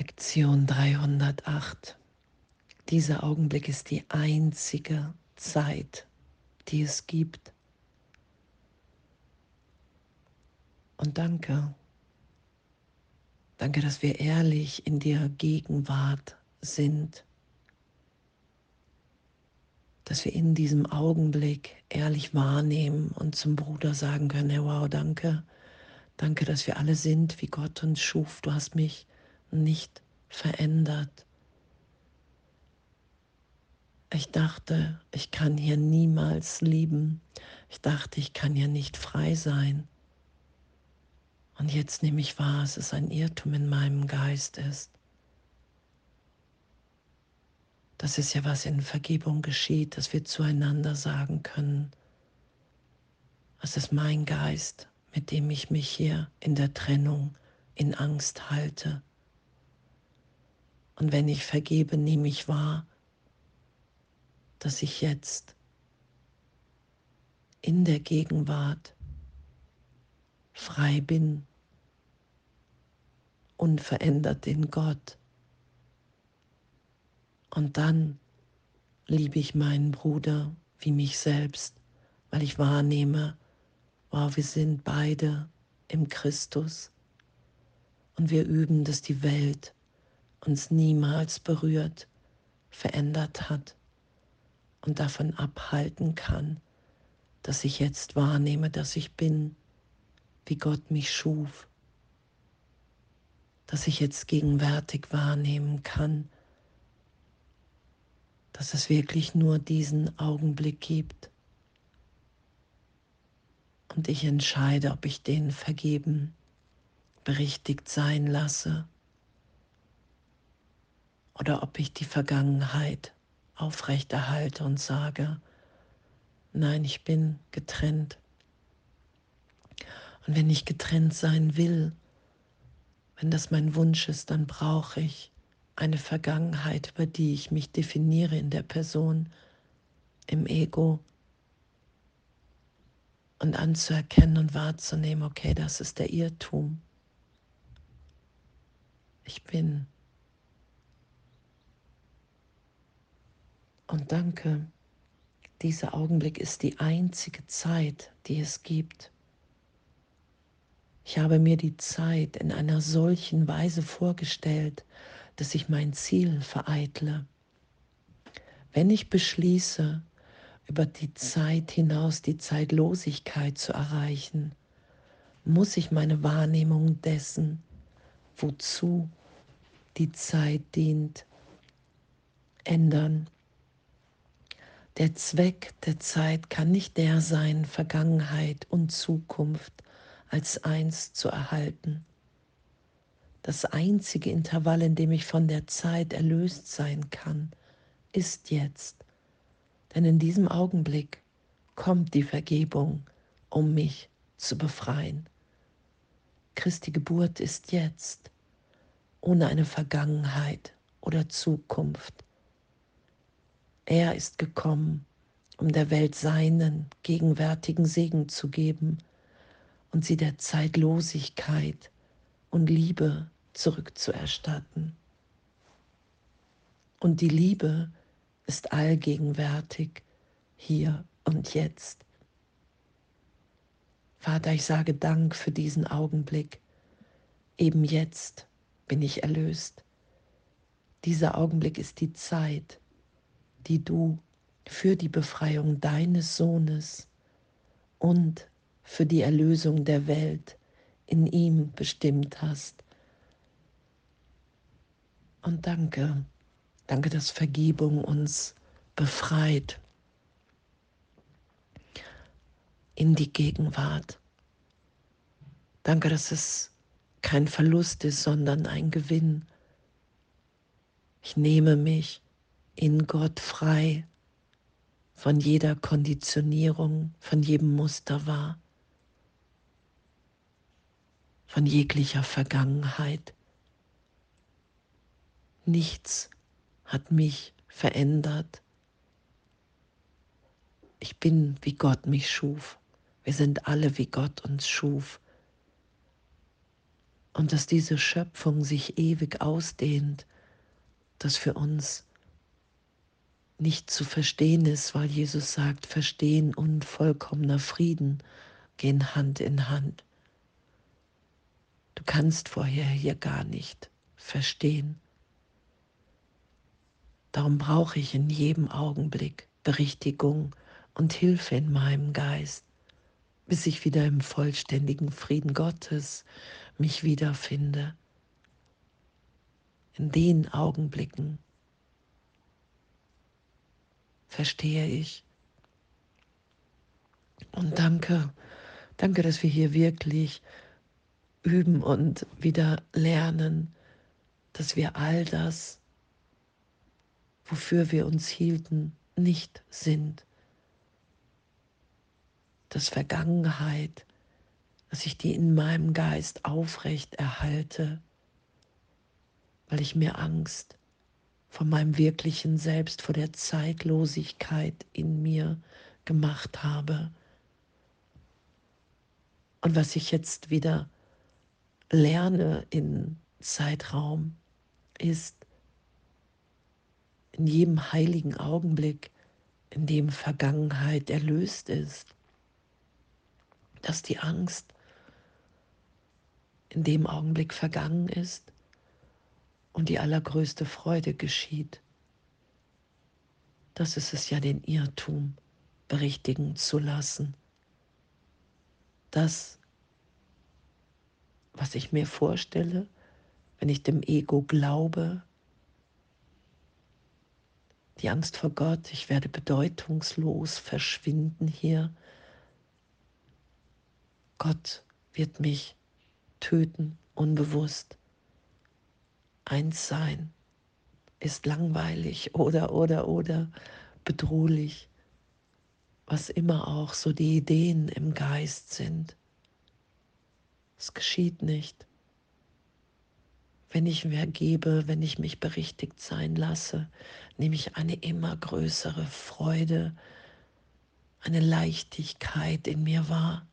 Lektion 308. Dieser Augenblick ist die einzige Zeit, die es gibt. Und danke. Danke, dass wir ehrlich in der Gegenwart sind. Dass wir in diesem Augenblick ehrlich wahrnehmen und zum Bruder sagen können, hey, wow, danke. Danke, dass wir alle sind, wie Gott uns schuf. Du hast mich nicht verändert. Ich dachte, ich kann hier niemals lieben. Ich dachte, ich kann hier nicht frei sein. Und jetzt nehme ich wahr, dass es ein Irrtum in meinem Geist ist. Das ist ja, was in Vergebung geschieht, dass wir zueinander sagen können, es ist mein Geist, mit dem ich mich hier in der Trennung in Angst halte. Und wenn ich vergebe, nehme ich wahr, dass ich jetzt in der Gegenwart frei bin, unverändert in Gott. Und dann liebe ich meinen Bruder wie mich selbst, weil ich wahrnehme, wow, wir sind beide im Christus. Und wir üben, dass die Welt uns niemals berührt, verändert hat und davon abhalten kann, dass ich jetzt wahrnehme, dass ich bin, wie Gott mich schuf, dass ich jetzt gegenwärtig wahrnehmen kann, dass es wirklich nur diesen Augenblick gibt. Und ich entscheide, ob ich den vergeben, berichtigt sein lasse oder ob ich die Vergangenheit aufrechterhalte und sage, nein, ich bin getrennt. Und wenn ich getrennt sein will, wenn das mein Wunsch ist, dann brauche ich eine Vergangenheit, über die ich mich definiere in der Person, im Ego. Und anzuerkennen und wahrzunehmen, okay, das ist der Irrtum. Ich bin Und danke, dieser Augenblick ist die einzige Zeit, die es gibt. Ich habe mir die Zeit in einer solchen Weise vorgestellt, dass ich mein Ziel vereitle. Wenn ich beschließe, über die Zeit hinaus die Zeitlosigkeit zu erreichen, muss ich meine Wahrnehmung dessen, wozu die Zeit dient, ändern. Der Zweck der Zeit kann nicht der sein, Vergangenheit und Zukunft als eins zu erhalten. Das einzige Intervall, in dem ich von der Zeit erlöst sein kann, ist jetzt. Denn in diesem Augenblick kommt die Vergebung, um mich zu befreien. Christi Geburt ist jetzt, ohne eine Vergangenheit oder Zukunft. Er ist gekommen, um der Welt seinen gegenwärtigen Segen zu geben und sie der Zeitlosigkeit und Liebe zurückzuerstatten. Und die Liebe ist allgegenwärtig hier und jetzt. Vater, ich sage Dank für diesen Augenblick. Eben jetzt bin ich erlöst. Dieser Augenblick ist die Zeit, die du für die Befreiung deines Sohnes und für die Erlösung der Welt in ihm bestimmt hast. Und danke, danke, dass Vergebung uns befreit in die Gegenwart. Danke, dass es kein Verlust ist, sondern ein Gewinn. Ich nehme mich in Gott frei von jeder Konditionierung, von jedem Muster wahr, von jeglicher Vergangenheit. Nichts hat mich verändert. Ich bin, wie Gott mich schuf. Wir sind alle, wie Gott uns schuf. und dass diese Schöpfung sich ewig ausdehnt, das für uns nicht zu verstehen ist, weil Jesus sagt, Verstehen und vollkommener Frieden gehen Hand in Hand. Du kannst vorher hier gar nicht verstehen. Darum brauche ich in jedem Augenblick Berichtigung und Hilfe in meinem Geist, bis ich wieder im vollständigen Frieden Gottes mich wiederfinde. In den Augenblicken verstehe ich. Und danke, danke, dass wir hier wirklich üben und wieder lernen, dass wir all das, wofür wir uns hielten, nicht sind. Dass Vergangenheit, dass ich die in meinem Geist aufrecht erhalte, weil ich mir Angst von meinem wirklichen Selbst, vor der Zeitlosigkeit in mir gemacht habe. Und was ich jetzt wieder lerne in Zeitraum, ist in jedem heiligen Augenblick, in dem Vergangenheit erlöst ist, dass die Angst in dem Augenblick vergangen ist und die allergrößte Freude geschieht. Das ist es ja, den Irrtum berichtigen zu lassen. Das, was ich mir vorstelle, wenn ich dem Ego glaube, die Angst vor Gott, ich werde bedeutungslos verschwinden hier. Gott wird mich töten, unbewusst. Eins sein ist langweilig oder, oder, oder bedrohlich, was immer auch so die Ideen im Geist sind. Es geschieht nicht. Wenn ich mir gebe, wenn ich mich berichtigt sein lasse, nehme ich eine immer größere Freude, eine Leichtigkeit in mir wahr,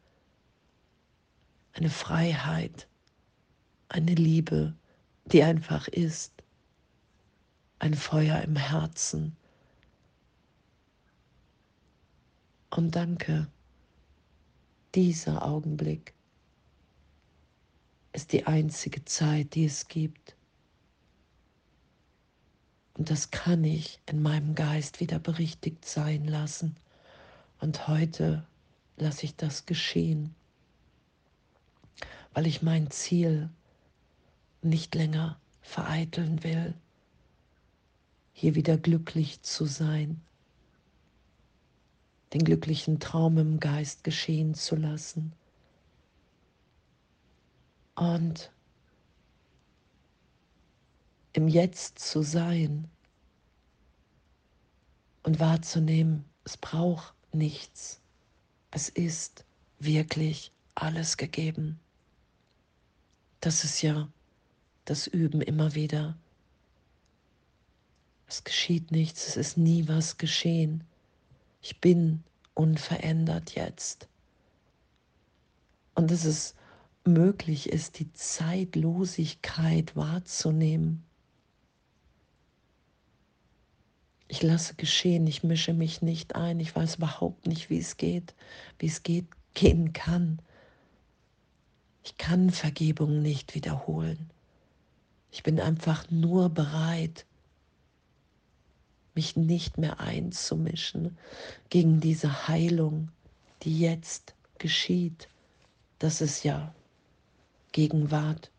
eine Freiheit, eine Liebe, die einfach ist, ein Feuer im Herzen. Und danke, dieser Augenblick ist die einzige Zeit, die es gibt. Und das kann ich in meinem Geist wieder berichtigt sein lassen. Und heute lasse ich das geschehen, weil ich mein Ziel nicht länger vereiteln will, hier wieder glücklich zu sein, den glücklichen Traum im Geist geschehen zu lassen und im Jetzt zu sein und wahrzunehmen, es braucht nichts, es ist wirklich alles gegeben. Das ist ja das Üben immer wieder. Es geschieht nichts, es ist nie was geschehen. Ich bin unverändert jetzt. Und dass es möglich ist, die Zeitlosigkeit wahrzunehmen. Ich lasse geschehen, ich mische mich nicht ein, ich weiß überhaupt nicht, wie es geht, wie es geht, gehen kann. Ich kann Vergebung nicht wiederholen. Ich bin einfach nur bereit, mich nicht mehr einzumischen gegen diese Heilung, die jetzt geschieht. Das ist ja Gegenwart.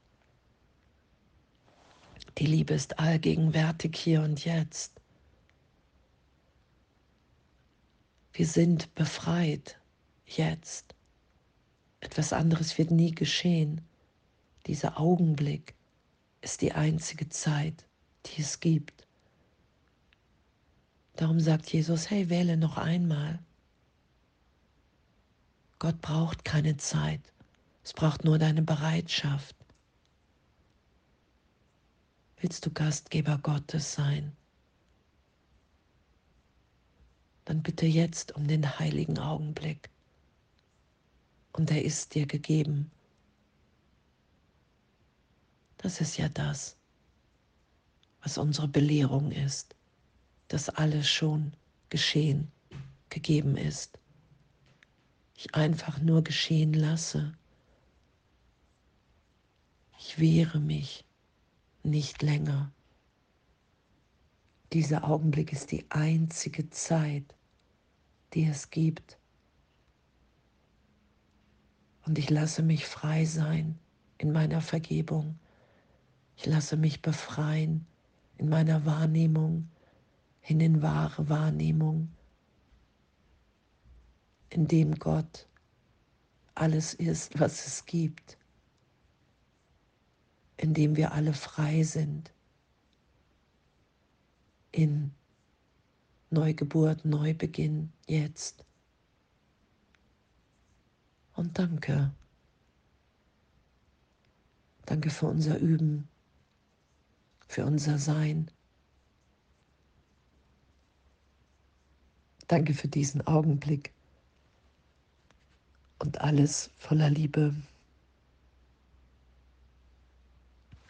Die Liebe ist allgegenwärtig hier und jetzt. Wir sind befreit jetzt. Etwas anderes wird nie geschehen. Dieser Augenblick ist die einzige Zeit, die es gibt. Darum sagt Jesus, hey, wähle noch einmal. Gott braucht keine Zeit, es braucht nur deine Bereitschaft. Willst du Gastgeber Gottes sein? Dann bitte jetzt um den heiligen Augenblick. Und er ist dir gegeben. Das ist ja das, was unsere Belehrung ist, dass alles schon geschehen, gegeben ist. Ich einfach nur geschehen lasse. Ich wehre mich nicht länger. Dieser Augenblick ist die einzige Zeit, die es gibt. Und ich lasse mich frei sein in meiner Vergebung. Ich lasse mich befreien in meiner Wahrnehmung, in den wahre Wahrnehmung, in dem Gott alles ist, was es gibt, in dem wir alle frei sind, in Neugeburt, Neubeginn, jetzt. Und danke. Danke für unser Üben, für unser Sein. Danke für diesen Augenblick und alles voller Liebe.